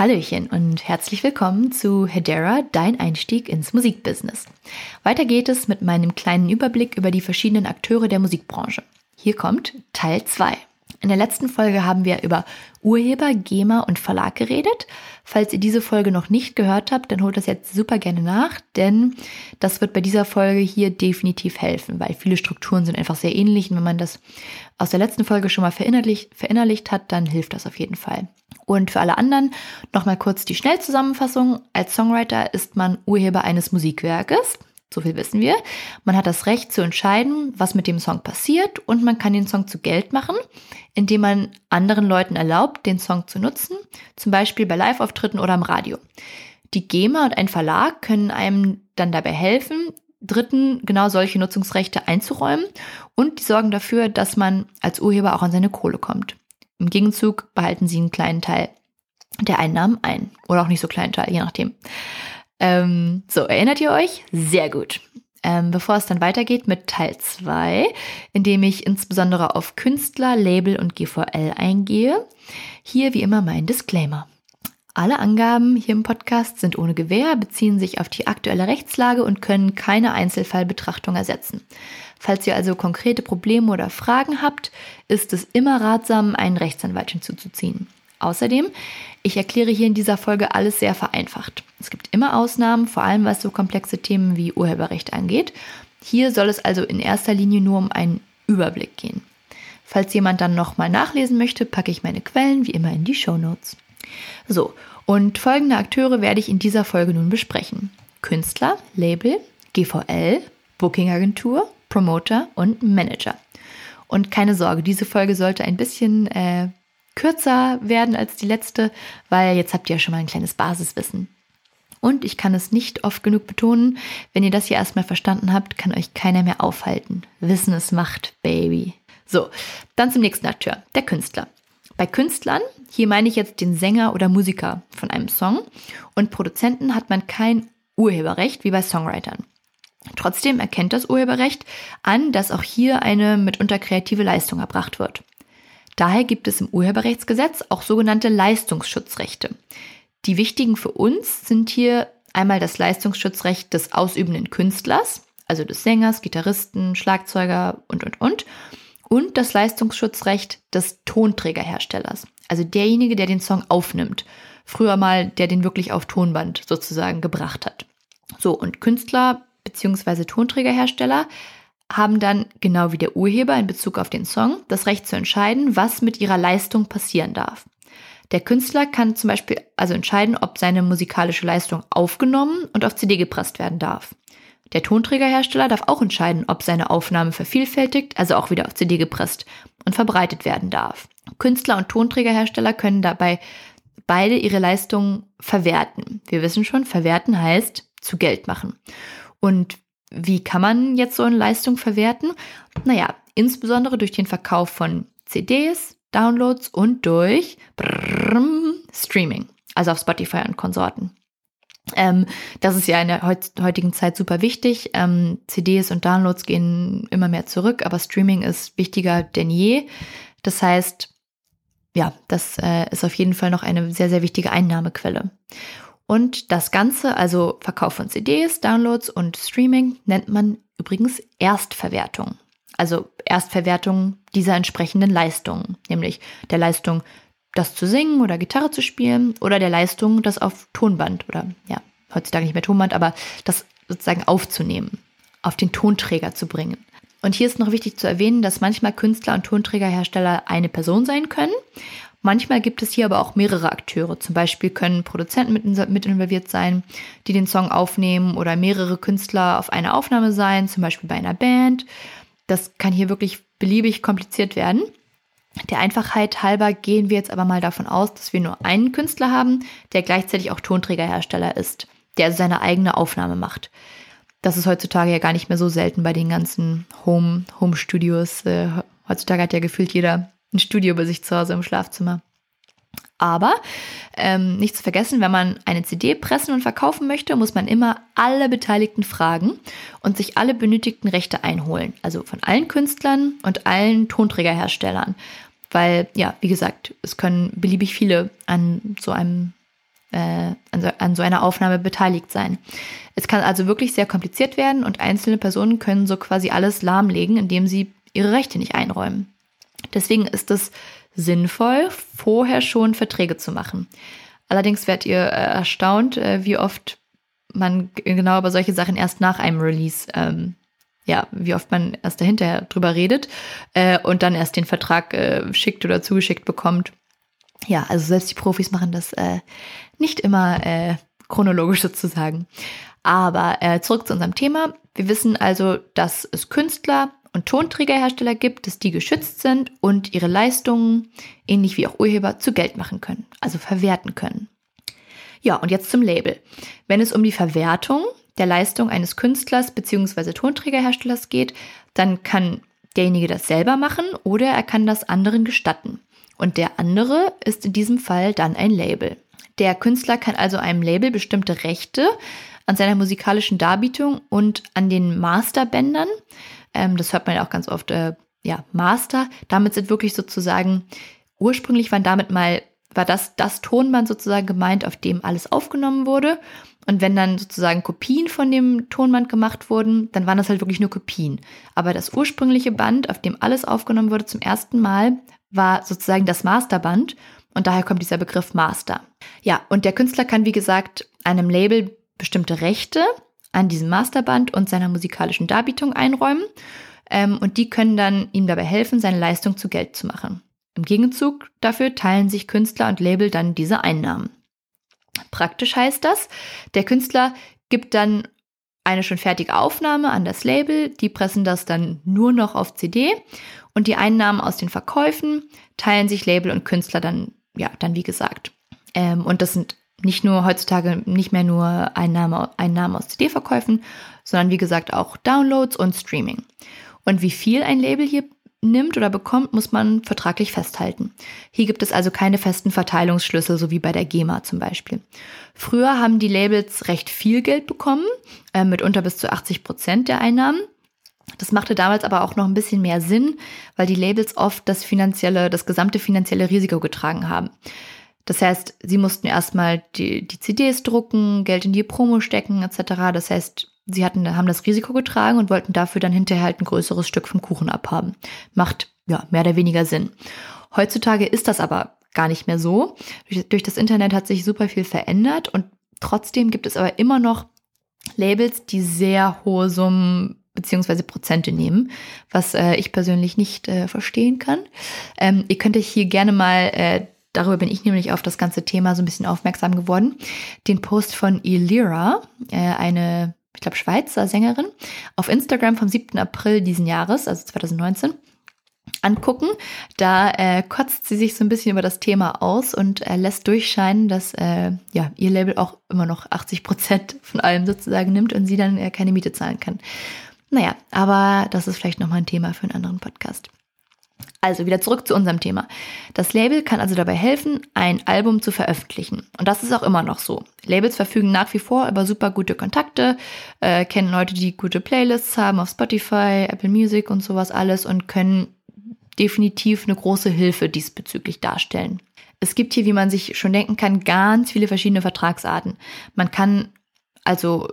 Hallöchen und herzlich willkommen zu Hedera, dein Einstieg ins Musikbusiness. Weiter geht es mit meinem kleinen Überblick über die verschiedenen Akteure der Musikbranche. Hier kommt Teil 2. In der letzten Folge haben wir über Urheber, GEMA und Verlag geredet. Falls ihr diese Folge noch nicht gehört habt, dann holt das jetzt super gerne nach, denn das wird bei dieser Folge hier definitiv helfen, weil viele Strukturen sind einfach sehr ähnlich und wenn man das aus der letzten Folge schon mal verinnerlicht, verinnerlicht hat, dann hilft das auf jeden Fall. Und für alle anderen nochmal kurz die Schnellzusammenfassung. Als Songwriter ist man Urheber eines Musikwerkes. So viel wissen wir. Man hat das Recht zu entscheiden, was mit dem Song passiert und man kann den Song zu Geld machen, indem man anderen Leuten erlaubt, den Song zu nutzen, zum Beispiel bei Live-Auftritten oder im Radio. Die GEMA und ein Verlag können einem dann dabei helfen, Dritten genau solche Nutzungsrechte einzuräumen und die sorgen dafür, dass man als Urheber auch an seine Kohle kommt. Im Gegenzug behalten sie einen kleinen Teil der Einnahmen ein. Oder auch nicht so kleinen Teil, je nachdem. Ähm, so, erinnert ihr euch? Sehr gut. Ähm, bevor es dann weitergeht mit Teil 2, in dem ich insbesondere auf Künstler, Label und GVL eingehe, hier wie immer mein Disclaimer. Alle Angaben hier im Podcast sind ohne Gewähr, beziehen sich auf die aktuelle Rechtslage und können keine Einzelfallbetrachtung ersetzen. Falls ihr also konkrete Probleme oder Fragen habt, ist es immer ratsam, einen Rechtsanwalt hinzuzuziehen. Außerdem, ich erkläre hier in dieser Folge alles sehr vereinfacht. Es gibt immer Ausnahmen, vor allem was so komplexe Themen wie Urheberrecht angeht. Hier soll es also in erster Linie nur um einen Überblick gehen. Falls jemand dann nochmal nachlesen möchte, packe ich meine Quellen wie immer in die Show Notes. So, und folgende Akteure werde ich in dieser Folge nun besprechen. Künstler, Label, GVL, Bookingagentur, Promoter und Manager. Und keine Sorge, diese Folge sollte ein bisschen äh, kürzer werden als die letzte, weil jetzt habt ihr ja schon mal ein kleines Basiswissen. Und ich kann es nicht oft genug betonen, wenn ihr das hier erstmal verstanden habt, kann euch keiner mehr aufhalten. Wissen es macht, Baby. So, dann zum nächsten Akteur, der Künstler. Bei Künstlern, hier meine ich jetzt den Sänger oder Musiker von einem Song, und Produzenten hat man kein Urheberrecht wie bei Songwritern. Trotzdem erkennt das Urheberrecht an, dass auch hier eine mitunter kreative Leistung erbracht wird. Daher gibt es im Urheberrechtsgesetz auch sogenannte Leistungsschutzrechte. Die wichtigen für uns sind hier einmal das Leistungsschutzrecht des ausübenden Künstlers, also des Sängers, Gitarristen, Schlagzeuger und, und, und, und das Leistungsschutzrecht des Tonträgerherstellers, also derjenige, der den Song aufnimmt. Früher mal, der den wirklich auf Tonband sozusagen gebracht hat. So, und Künstler bzw. Tonträgerhersteller haben dann, genau wie der Urheber in Bezug auf den Song, das Recht zu entscheiden, was mit ihrer Leistung passieren darf. Der Künstler kann zum Beispiel also entscheiden, ob seine musikalische Leistung aufgenommen und auf CD gepresst werden darf. Der Tonträgerhersteller darf auch entscheiden, ob seine Aufnahme vervielfältigt, also auch wieder auf CD gepresst und verbreitet werden darf. Künstler und Tonträgerhersteller können dabei beide ihre Leistungen verwerten. Wir wissen schon, verwerten heißt zu Geld machen. Und wie kann man jetzt so eine Leistung verwerten? Naja, insbesondere durch den Verkauf von CDs, Downloads und durch brrrm, Streaming, also auf Spotify und Konsorten. Ähm, das ist ja in der heutigen Zeit super wichtig. Ähm, CDs und Downloads gehen immer mehr zurück, aber Streaming ist wichtiger denn je. Das heißt, ja, das äh, ist auf jeden Fall noch eine sehr, sehr wichtige Einnahmequelle. Und das Ganze, also Verkauf von CDs, Downloads und Streaming, nennt man übrigens Erstverwertung. Also Erstverwertung dieser entsprechenden Leistungen, nämlich der Leistung, das zu singen oder Gitarre zu spielen oder der Leistung, das auf Tonband oder ja, heutzutage nicht mehr Tonband, aber das sozusagen aufzunehmen, auf den Tonträger zu bringen. Und hier ist noch wichtig zu erwähnen, dass manchmal Künstler und Tonträgerhersteller eine Person sein können Manchmal gibt es hier aber auch mehrere Akteure. Zum Beispiel können Produzenten mit, involviert sein, die den Song aufnehmen oder mehrere Künstler auf einer Aufnahme sein, zum Beispiel bei einer Band. Das kann hier wirklich beliebig kompliziert werden. Der Einfachheit halber gehen wir jetzt aber mal davon aus, dass wir nur einen Künstler haben, der gleichzeitig auch Tonträgerhersteller ist, der also seine eigene Aufnahme macht. Das ist heutzutage ja gar nicht mehr so selten bei den ganzen Home, Home Studios. Äh, heutzutage hat ja gefühlt jeder ein Studio bei sich zu Hause im Schlafzimmer. Aber ähm, nicht zu vergessen, wenn man eine CD pressen und verkaufen möchte, muss man immer alle Beteiligten fragen und sich alle benötigten Rechte einholen. Also von allen Künstlern und allen Tonträgerherstellern. Weil, ja, wie gesagt, es können beliebig viele an so einem äh, an, so, an so einer Aufnahme beteiligt sein. Es kann also wirklich sehr kompliziert werden und einzelne Personen können so quasi alles lahmlegen, indem sie ihre Rechte nicht einräumen. Deswegen ist es sinnvoll, vorher schon Verträge zu machen. Allerdings werdet ihr äh, erstaunt, äh, wie oft man genau über solche Sachen erst nach einem Release, ähm, ja, wie oft man erst dahinter drüber redet äh, und dann erst den Vertrag äh, schickt oder zugeschickt bekommt. Ja, also selbst die Profis machen das äh, nicht immer äh, chronologisch sozusagen. Aber zurück zu unserem Thema. Wir wissen also, dass es Künstler und Tonträgerhersteller gibt, dass die geschützt sind und ihre Leistungen, ähnlich wie auch Urheber, zu Geld machen können, also verwerten können. Ja, und jetzt zum Label. Wenn es um die Verwertung der Leistung eines Künstlers bzw. Tonträgerherstellers geht, dann kann derjenige das selber machen oder er kann das anderen gestatten. Und der andere ist in diesem Fall dann ein Label. Der Künstler kann also einem Label bestimmte Rechte an seiner musikalischen Darbietung und an den Masterbändern, ähm, das hört man ja auch ganz oft, äh, ja, Master, damit sind wirklich sozusagen, ursprünglich waren damit mal war das das Tonband sozusagen gemeint, auf dem alles aufgenommen wurde. Und wenn dann sozusagen Kopien von dem Tonband gemacht wurden, dann waren das halt wirklich nur Kopien. Aber das ursprüngliche Band, auf dem alles aufgenommen wurde zum ersten Mal, war sozusagen das Masterband. Und daher kommt dieser Begriff Master. Ja, und der Künstler kann, wie gesagt, einem Label bestimmte Rechte an diesem Masterband und seiner musikalischen Darbietung einräumen. Ähm, und die können dann ihm dabei helfen, seine Leistung zu Geld zu machen. Im Gegenzug dafür teilen sich Künstler und Label dann diese Einnahmen. Praktisch heißt das, der Künstler gibt dann eine schon fertige Aufnahme an das Label, die pressen das dann nur noch auf CD und die Einnahmen aus den Verkäufen teilen sich Label und Künstler dann, ja, dann wie gesagt. Ähm, und das sind nicht nur heutzutage nicht mehr nur Einnahmen, Einnahmen aus CD-Verkäufen, sondern wie gesagt auch Downloads und Streaming. Und wie viel ein Label hier nimmt oder bekommt, muss man vertraglich festhalten. Hier gibt es also keine festen Verteilungsschlüssel, so wie bei der GEMA zum Beispiel. Früher haben die Labels recht viel Geld bekommen, äh, mitunter bis zu 80 Prozent der Einnahmen. Das machte damals aber auch noch ein bisschen mehr Sinn, weil die Labels oft das finanzielle, das gesamte finanzielle Risiko getragen haben. Das heißt, sie mussten erstmal die, die CDs drucken, Geld in die Promo stecken, etc. Das heißt, sie hatten, haben das Risiko getragen und wollten dafür dann hinterher halt ein größeres Stück vom Kuchen abhaben. Macht ja mehr oder weniger Sinn. Heutzutage ist das aber gar nicht mehr so. Durch, durch das Internet hat sich super viel verändert und trotzdem gibt es aber immer noch Labels, die sehr hohe Summen beziehungsweise Prozente nehmen, was äh, ich persönlich nicht äh, verstehen kann. Ähm, ihr könnt euch hier gerne mal, äh, darüber bin ich nämlich auf das ganze Thema so ein bisschen aufmerksam geworden, den Post von Elira, äh, eine ich glaube, Schweizer Sängerin, auf Instagram vom 7. April diesen Jahres, also 2019, angucken. Da äh, kotzt sie sich so ein bisschen über das Thema aus und äh, lässt durchscheinen, dass äh, ja, ihr Label auch immer noch 80 Prozent von allem sozusagen nimmt und sie dann äh, keine Miete zahlen kann. Naja, aber das ist vielleicht nochmal ein Thema für einen anderen Podcast. Also wieder zurück zu unserem Thema. Das Label kann also dabei helfen, ein Album zu veröffentlichen. Und das ist auch immer noch so. Labels verfügen nach wie vor über super gute Kontakte, äh, kennen Leute, die gute Playlists haben auf Spotify, Apple Music und sowas alles und können definitiv eine große Hilfe diesbezüglich darstellen. Es gibt hier, wie man sich schon denken kann, ganz viele verschiedene Vertragsarten. Man kann also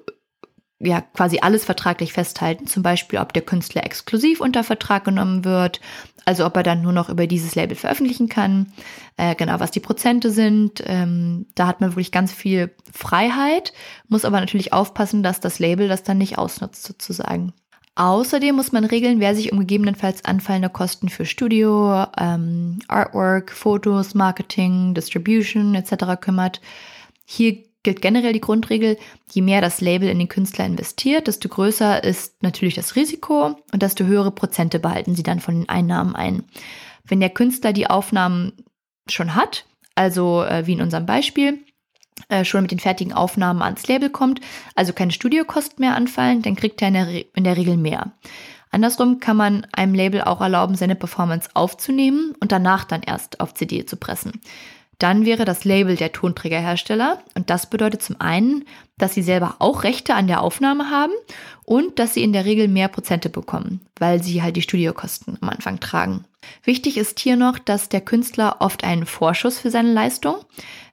ja quasi alles vertraglich festhalten, zum Beispiel ob der Künstler exklusiv unter Vertrag genommen wird, also ob er dann nur noch über dieses Label veröffentlichen kann, äh, genau was die Prozente sind. Ähm, da hat man wirklich ganz viel Freiheit, muss aber natürlich aufpassen, dass das Label das dann nicht ausnutzt sozusagen. Außerdem muss man regeln, wer sich um gegebenenfalls anfallende Kosten für Studio, ähm, Artwork, Fotos, Marketing, Distribution etc. kümmert. Hier gilt generell die Grundregel, je mehr das Label in den Künstler investiert, desto größer ist natürlich das Risiko und desto höhere Prozente behalten sie dann von den Einnahmen ein. Wenn der Künstler die Aufnahmen schon hat, also äh, wie in unserem Beispiel, äh, schon mit den fertigen Aufnahmen ans Label kommt, also keine Studiokosten mehr anfallen, dann kriegt er in der, Re in der Regel mehr. Andersrum kann man einem Label auch erlauben, seine Performance aufzunehmen und danach dann erst auf CD zu pressen. Dann wäre das Label der Tonträgerhersteller und das bedeutet zum einen, dass sie selber auch Rechte an der Aufnahme haben und dass sie in der Regel mehr Prozente bekommen, weil sie halt die Studiokosten am Anfang tragen. Wichtig ist hier noch, dass der Künstler oft einen Vorschuss für seine Leistung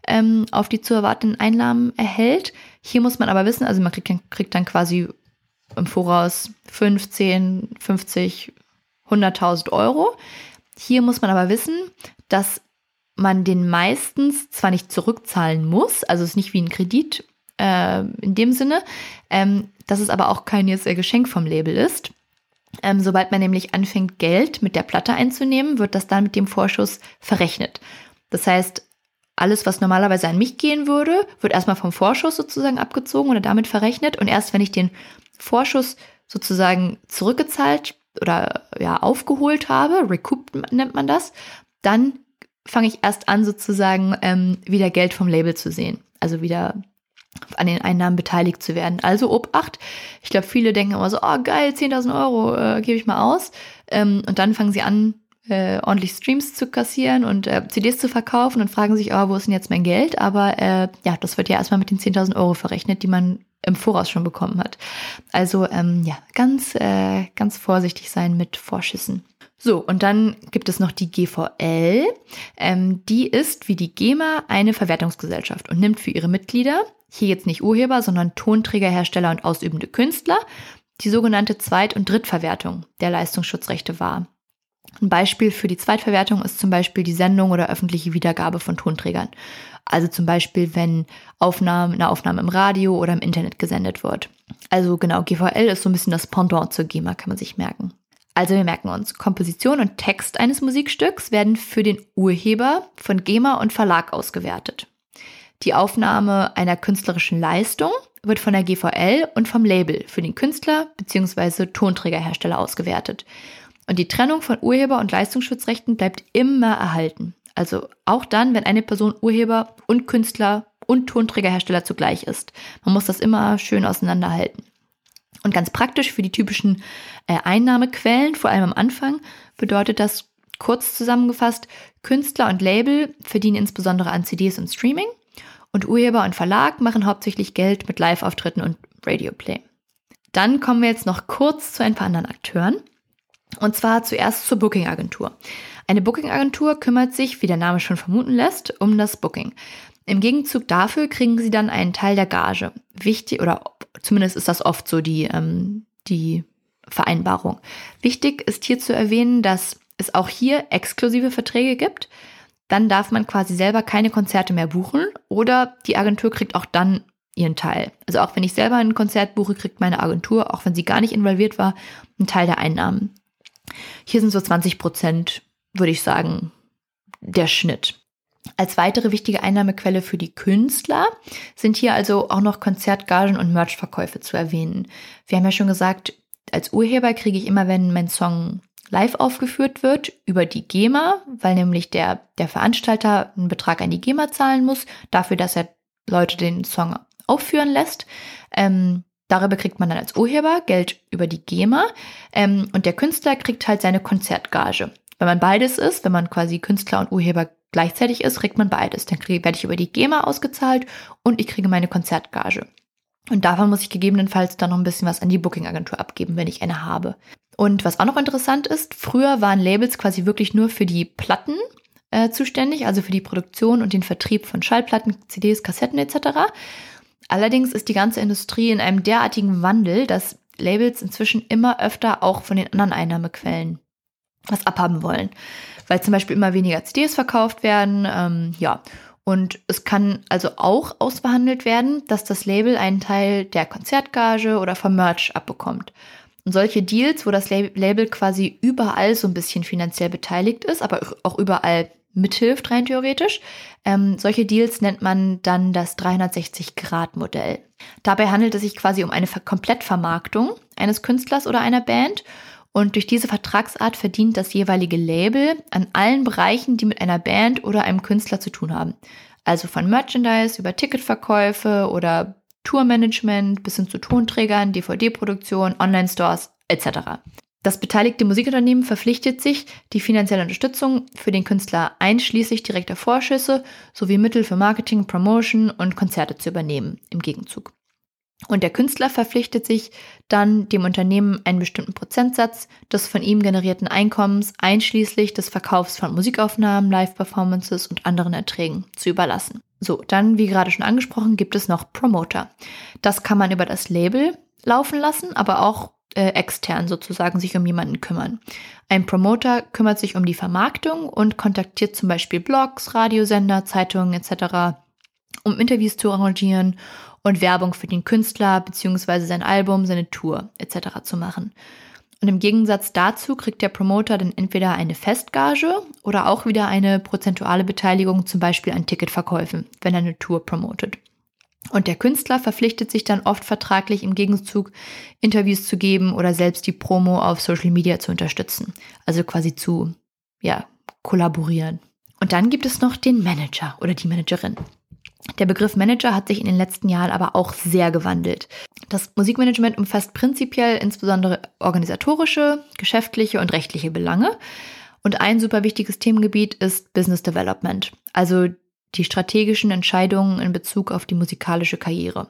ähm, auf die zu erwartenden Einnahmen erhält. Hier muss man aber wissen, also man kriegt, kriegt dann quasi im Voraus 15, 50, 100.000 Euro. Hier muss man aber wissen, dass man den meistens zwar nicht zurückzahlen muss, also es ist nicht wie ein Kredit äh, in dem Sinne, ähm, dass es aber auch kein jetzt Geschenk vom Label ist. Ähm, sobald man nämlich anfängt, Geld mit der Platte einzunehmen, wird das dann mit dem Vorschuss verrechnet. Das heißt, alles, was normalerweise an mich gehen würde, wird erstmal vom Vorschuss sozusagen abgezogen oder damit verrechnet. Und erst wenn ich den Vorschuss sozusagen zurückgezahlt oder ja aufgeholt habe, recouped nennt man das, dann fange ich erst an sozusagen ähm, wieder Geld vom Label zu sehen. Also wieder an den Einnahmen beteiligt zu werden. Also Obacht. Ich glaube, viele denken immer so, oh geil, 10.000 Euro äh, gebe ich mal aus. Ähm, und dann fangen sie an, äh, ordentlich Streams zu kassieren und äh, CDs zu verkaufen und fragen sich, oh, wo ist denn jetzt mein Geld? Aber äh, ja, das wird ja erstmal mit den 10.000 Euro verrechnet, die man im Voraus schon bekommen hat. Also ähm, ja, ganz, äh, ganz vorsichtig sein mit Vorschüssen. So, und dann gibt es noch die GVL. Ähm, die ist wie die GEMA eine Verwertungsgesellschaft und nimmt für ihre Mitglieder, hier jetzt nicht Urheber, sondern Tonträgerhersteller und ausübende Künstler, die sogenannte Zweit- und Drittverwertung der Leistungsschutzrechte wahr. Ein Beispiel für die Zweitverwertung ist zum Beispiel die Sendung oder öffentliche Wiedergabe von Tonträgern. Also zum Beispiel, wenn Aufnahme, eine Aufnahme im Radio oder im Internet gesendet wird. Also genau, GVL ist so ein bisschen das Pendant zur GEMA, kann man sich merken. Also wir merken uns, Komposition und Text eines Musikstücks werden für den Urheber von GEMA und Verlag ausgewertet. Die Aufnahme einer künstlerischen Leistung wird von der GVL und vom Label für den Künstler bzw. Tonträgerhersteller ausgewertet. Und die Trennung von Urheber- und Leistungsschutzrechten bleibt immer erhalten. Also auch dann, wenn eine Person Urheber und Künstler und Tonträgerhersteller zugleich ist. Man muss das immer schön auseinanderhalten. Und ganz praktisch für die typischen äh, Einnahmequellen, vor allem am Anfang, bedeutet das kurz zusammengefasst, Künstler und Label verdienen insbesondere an CDs und Streaming und Urheber und Verlag machen hauptsächlich Geld mit Live-Auftritten und Radioplay. Dann kommen wir jetzt noch kurz zu ein paar anderen Akteuren. Und zwar zuerst zur Booking-Agentur. Eine Booking-Agentur kümmert sich, wie der Name schon vermuten lässt, um das Booking. Im Gegenzug dafür kriegen sie dann einen Teil der Gage. Wichtig, oder zumindest ist das oft so die, ähm, die Vereinbarung. Wichtig ist hier zu erwähnen, dass es auch hier exklusive Verträge gibt. Dann darf man quasi selber keine Konzerte mehr buchen oder die Agentur kriegt auch dann ihren Teil. Also auch wenn ich selber ein Konzert buche, kriegt meine Agentur, auch wenn sie gar nicht involviert war, einen Teil der Einnahmen. Hier sind so 20 Prozent, würde ich sagen, der Schnitt. Als weitere wichtige Einnahmequelle für die Künstler sind hier also auch noch Konzertgagen und Merchverkäufe zu erwähnen. Wir haben ja schon gesagt, als Urheber kriege ich immer, wenn mein Song live aufgeführt wird, über die GEMA, weil nämlich der, der Veranstalter einen Betrag an die GEMA zahlen muss, dafür, dass er Leute den Song aufführen lässt. Ähm, Darüber kriegt man dann als Urheber Geld über die GEMA ähm, und der Künstler kriegt halt seine Konzertgage. Wenn man beides ist, wenn man quasi Künstler und Urheber gleichzeitig ist, kriegt man beides. Dann kriege, werde ich über die GEMA ausgezahlt und ich kriege meine Konzertgage. Und davon muss ich gegebenenfalls dann noch ein bisschen was an die Booking-Agentur abgeben, wenn ich eine habe. Und was auch noch interessant ist, früher waren Labels quasi wirklich nur für die Platten äh, zuständig, also für die Produktion und den Vertrieb von Schallplatten, CDs, Kassetten etc. Allerdings ist die ganze Industrie in einem derartigen Wandel, dass Labels inzwischen immer öfter auch von den anderen Einnahmequellen was abhaben wollen. Weil zum Beispiel immer weniger CDs verkauft werden, ähm, ja. Und es kann also auch ausbehandelt werden, dass das Label einen Teil der Konzertgage oder vom Merch abbekommt. Und solche Deals, wo das Label quasi überall so ein bisschen finanziell beteiligt ist, aber auch überall mithilft, rein theoretisch. Ähm, solche Deals nennt man dann das 360-Grad-Modell. Dabei handelt es sich quasi um eine Komplettvermarktung eines Künstlers oder einer Band. Und durch diese Vertragsart verdient das jeweilige Label an allen Bereichen, die mit einer Band oder einem Künstler zu tun haben. Also von Merchandise über Ticketverkäufe oder Tourmanagement bis hin zu Tonträgern, DVD-Produktion, Online-Stores etc. Das beteiligte Musikunternehmen verpflichtet sich, die finanzielle Unterstützung für den Künstler einschließlich direkter Vorschüsse sowie Mittel für Marketing, Promotion und Konzerte zu übernehmen im Gegenzug. Und der Künstler verpflichtet sich dann dem Unternehmen einen bestimmten Prozentsatz des von ihm generierten Einkommens einschließlich des Verkaufs von Musikaufnahmen, Live-Performances und anderen Erträgen zu überlassen. So, dann, wie gerade schon angesprochen, gibt es noch Promoter. Das kann man über das Label laufen lassen, aber auch äh, extern sozusagen sich um jemanden kümmern. Ein Promoter kümmert sich um die Vermarktung und kontaktiert zum Beispiel Blogs, Radiosender, Zeitungen etc., um Interviews zu arrangieren und Werbung für den Künstler bzw. sein Album, seine Tour etc. zu machen. Und im Gegensatz dazu kriegt der Promoter dann entweder eine Festgage oder auch wieder eine prozentuale Beteiligung, zum Beispiel an Ticketverkäufen, wenn er eine Tour promotet. Und der Künstler verpflichtet sich dann oft vertraglich im Gegenzug Interviews zu geben oder selbst die Promo auf Social Media zu unterstützen. Also quasi zu, ja, kollaborieren. Und dann gibt es noch den Manager oder die Managerin. Der Begriff Manager hat sich in den letzten Jahren aber auch sehr gewandelt. Das Musikmanagement umfasst prinzipiell insbesondere organisatorische, geschäftliche und rechtliche Belange. Und ein super wichtiges Themengebiet ist Business Development, also die strategischen Entscheidungen in Bezug auf die musikalische Karriere.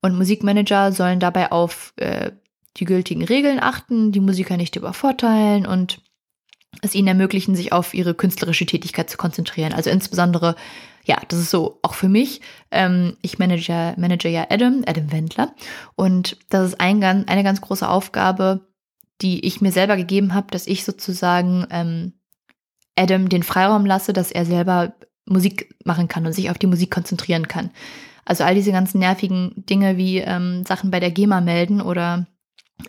Und Musikmanager sollen dabei auf äh, die gültigen Regeln achten, die Musiker nicht übervorteilen und es ihnen ermöglichen, sich auf ihre künstlerische Tätigkeit zu konzentrieren. Also insbesondere, ja, das ist so auch für mich. Ähm, ich manage, manage ja Adam, Adam Wendler. Und das ist ein, eine ganz große Aufgabe, die ich mir selber gegeben habe, dass ich sozusagen ähm, Adam den Freiraum lasse, dass er selber Musik machen kann und sich auf die Musik konzentrieren kann. Also all diese ganzen nervigen Dinge wie ähm, Sachen bei der GEMA melden oder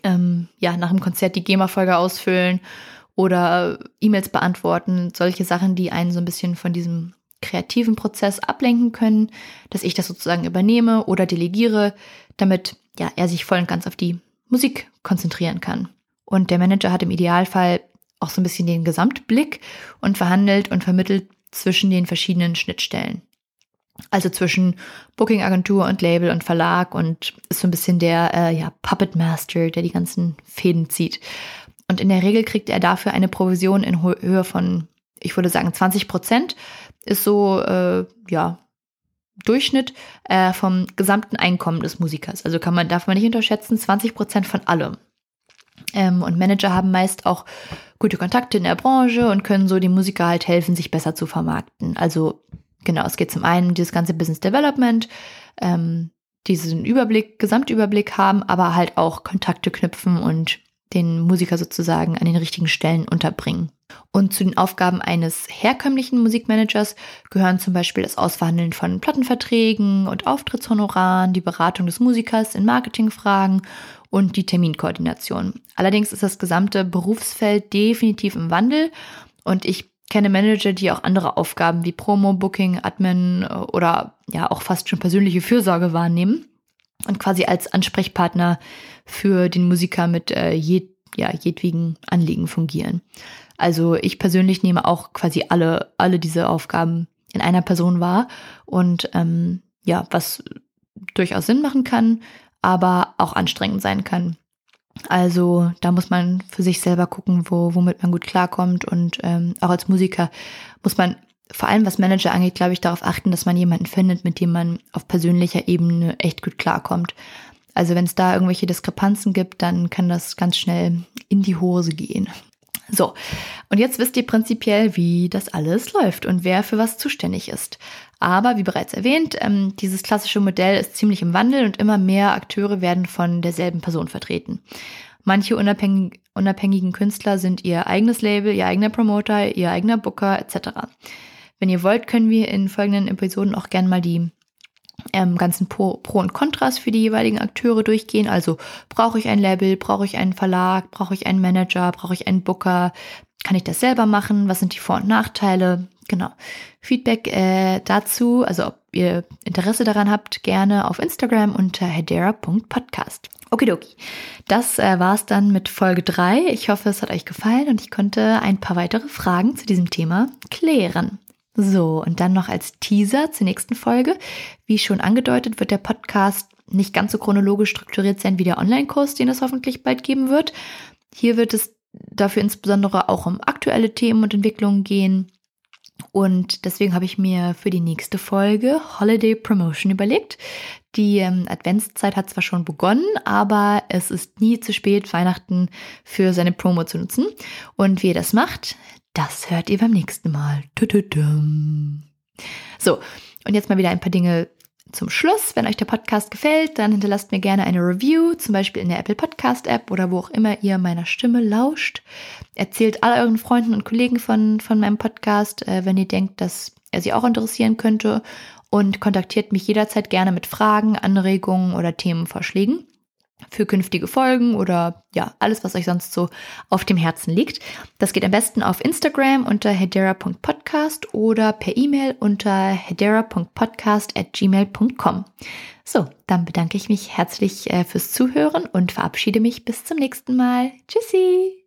ähm, ja, nach dem Konzert die GEMA-Folge ausfüllen oder E-Mails beantworten, solche Sachen, die einen so ein bisschen von diesem kreativen Prozess ablenken können, dass ich das sozusagen übernehme oder delegiere, damit ja, er sich voll und ganz auf die Musik konzentrieren kann. Und der Manager hat im Idealfall auch so ein bisschen den Gesamtblick und verhandelt und vermittelt zwischen den verschiedenen Schnittstellen. Also zwischen Booking-Agentur und Label und Verlag und ist so ein bisschen der äh, ja, Puppet Master, der die ganzen Fäden zieht. Und in der Regel kriegt er dafür eine Provision in Höhe von, ich würde sagen, 20 Prozent. Ist so, äh, ja, Durchschnitt äh, vom gesamten Einkommen des Musikers. Also kann man, darf man nicht unterschätzen, 20 Prozent von allem. Ähm, und Manager haben meist auch gute Kontakte in der Branche und können so den Musiker halt helfen, sich besser zu vermarkten. Also genau, es geht zum einen um dieses ganze Business Development, ähm, diesen Überblick, Gesamtüberblick haben, aber halt auch Kontakte knüpfen und den Musiker sozusagen an den richtigen Stellen unterbringen. Und zu den Aufgaben eines herkömmlichen Musikmanagers gehören zum Beispiel das Ausverhandeln von Plattenverträgen und Auftrittshonoraren, die Beratung des Musikers in Marketingfragen und die Terminkoordination. Allerdings ist das gesamte Berufsfeld definitiv im Wandel und ich kenne Manager, die auch andere Aufgaben wie Promo, Booking, Admin oder ja auch fast schon persönliche Fürsorge wahrnehmen und quasi als Ansprechpartner für den Musiker mit äh, jed, ja, jedwigen Anliegen fungieren. Also ich persönlich nehme auch quasi alle, alle diese Aufgaben in einer Person wahr und ähm, ja, was durchaus Sinn machen kann, aber auch anstrengend sein kann. Also da muss man für sich selber gucken, wo, womit man gut klarkommt. Und ähm, auch als Musiker muss man vor allem was Manager angeht, glaube ich, darauf achten, dass man jemanden findet, mit dem man auf persönlicher Ebene echt gut klarkommt. Also wenn es da irgendwelche Diskrepanzen gibt, dann kann das ganz schnell in die Hose gehen. So, und jetzt wisst ihr prinzipiell, wie das alles läuft und wer für was zuständig ist. Aber wie bereits erwähnt, ähm, dieses klassische Modell ist ziemlich im Wandel und immer mehr Akteure werden von derselben Person vertreten. Manche unabhängig, unabhängigen Künstler sind ihr eigenes Label, ihr eigener Promoter, ihr eigener Booker etc. Wenn ihr wollt, können wir in folgenden Episoden auch gerne mal die ähm, ganzen Pro, Pro und Kontras für die jeweiligen Akteure durchgehen. Also brauche ich ein Label, brauche ich einen Verlag, brauche ich einen Manager, brauche ich einen Booker, kann ich das selber machen? Was sind die Vor- und Nachteile? Genau. Feedback äh, dazu, also ob ihr Interesse daran habt, gerne auf Instagram unter hedera.podcast. Okidoki. Das äh, war's dann mit Folge 3. Ich hoffe, es hat euch gefallen und ich konnte ein paar weitere Fragen zu diesem Thema klären. So, und dann noch als Teaser zur nächsten Folge. Wie schon angedeutet, wird der Podcast nicht ganz so chronologisch strukturiert sein wie der Online-Kurs, den es hoffentlich bald geben wird. Hier wird es dafür insbesondere auch um aktuelle Themen und Entwicklungen gehen. Und deswegen habe ich mir für die nächste Folge Holiday Promotion überlegt. Die ähm, Adventszeit hat zwar schon begonnen, aber es ist nie zu spät, Weihnachten für seine Promo zu nutzen. Und wie ihr das macht, das hört ihr beim nächsten Mal. So, Und jetzt mal wieder ein paar Dinge zum Schluss. Wenn euch der Podcast gefällt, dann hinterlasst mir gerne eine Review, zum Beispiel in der Apple Podcast App oder wo auch immer ihr meiner Stimme lauscht. Erzählt all euren Freunden und Kollegen von, von meinem Podcast, äh, wenn ihr denkt, dass er sie auch interessieren könnte. Und kontaktiert mich jederzeit gerne mit Fragen, Anregungen oder Themenvorschlägen für künftige Folgen oder ja, alles, was euch sonst so auf dem Herzen liegt. Das geht am besten auf Instagram unter hedera.podcast oder per E-Mail unter hedera.podcast at gmail.com. So, dann bedanke ich mich herzlich äh, fürs Zuhören und verabschiede mich bis zum nächsten Mal. Tschüssi!